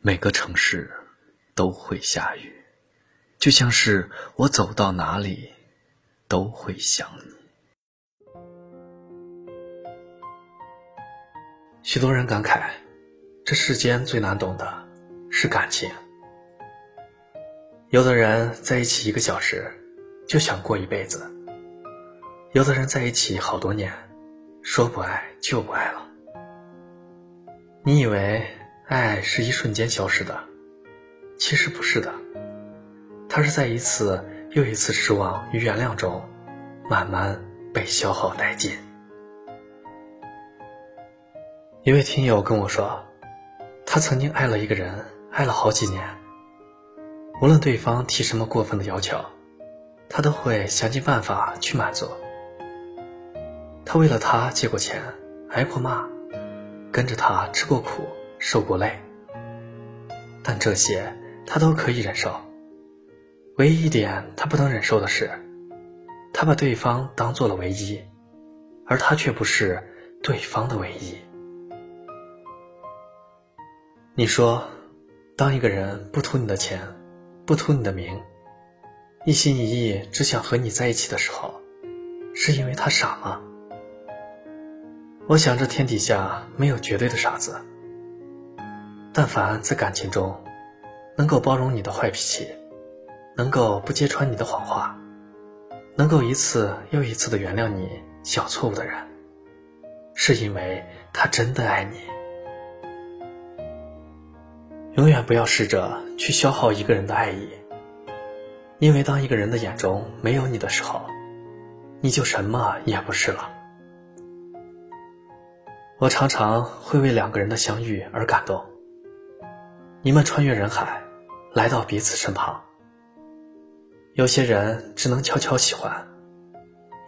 每个城市都会下雨，就像是我走到哪里都会想你。许多人感慨，这世间最难懂的是感情。有的人在一起一个小时，就想过一辈子；有的人在一起好多年，说不爱就不爱了。你以为爱是一瞬间消失的，其实不是的，它是在一次又一次失望与原谅中，慢慢被消耗殆尽。一位听友跟我说，他曾经爱了一个人，爱了好几年。无论对方提什么过分的要求，他都会想尽办法去满足。他为了他借过钱，挨过骂，跟着他吃过苦，受过累。但这些他都可以忍受。唯一一点他不能忍受的是，他把对方当做了唯一，而他却不是对方的唯一。你说，当一个人不图你的钱，不图你的名，一心一意只想和你在一起的时候，是因为他傻吗？我想这天底下没有绝对的傻子。但凡在感情中，能够包容你的坏脾气，能够不揭穿你的谎话，能够一次又一次的原谅你小错误的人，是因为他真的爱你。永远不要试着去消耗一个人的爱意，因为当一个人的眼中没有你的时候，你就什么也不是了。我常常会为两个人的相遇而感动。你们穿越人海，来到彼此身旁。有些人只能悄悄喜欢，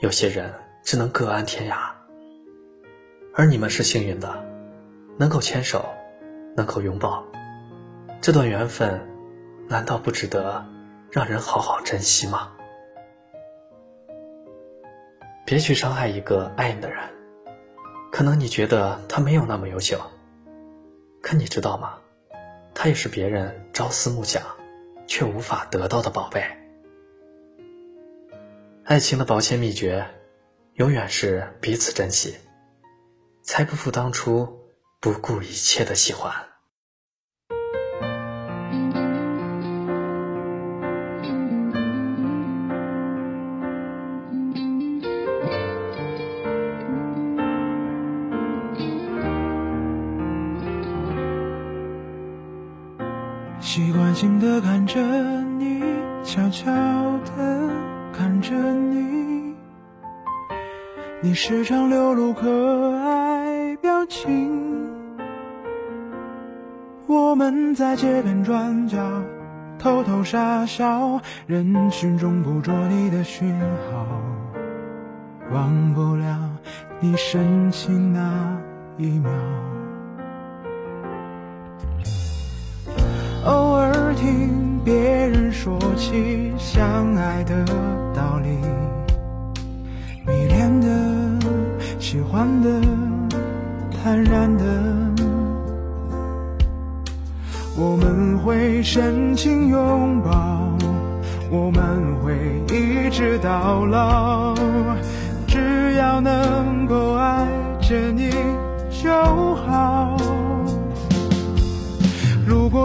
有些人只能各安天涯。而你们是幸运的，能够牵手，能够拥抱。这段缘分，难道不值得让人好好珍惜吗？别去伤害一个爱你的人，可能你觉得他没有那么优秀，可你知道吗？他也是别人朝思暮想却无法得到的宝贝。爱情的保鲜秘诀，永远是彼此珍惜，才不负当初不顾一切的喜欢。习惯性的看着你，悄悄的看着你，你时常流露可爱表情。我们在街边转角偷偷傻笑，人群中捕捉你的讯号，忘不了你深情那一秒。别人说起相爱的道理，迷恋的、喜欢的、坦然的，我们会深情拥抱，我们会一直到老，只要能够爱着你就好。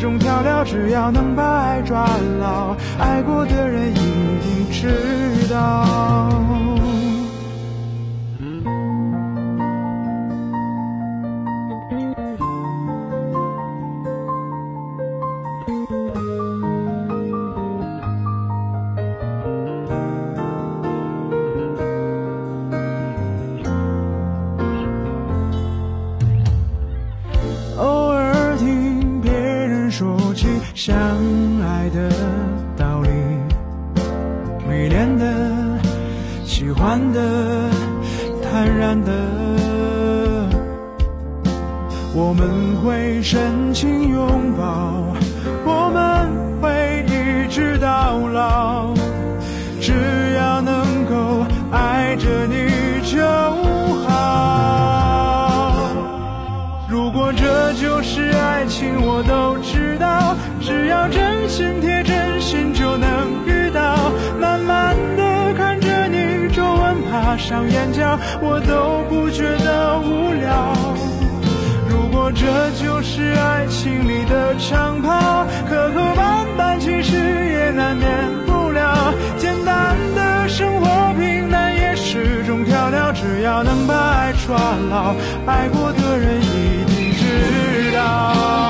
种调料。只要能把爱抓牢，爱过的人一定。知道。说起相爱的道理。迷恋的喜欢的，坦然的，我们会深情拥抱，我们会一直到老，眼角，我都不觉得无聊。如果这就是爱情里的长跑，磕磕绊绊其实也难免不了。简单的生活平淡也是种调料，只要能把爱抓牢，爱过的人一定知道。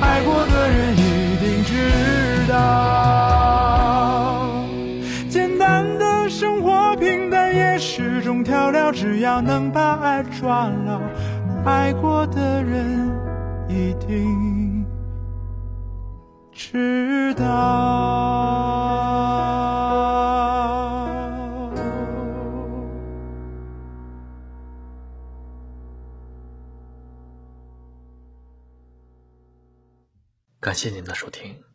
生活平淡也是种调料，只要能把爱抓牢，爱过的人一定知道。感谢您的收听。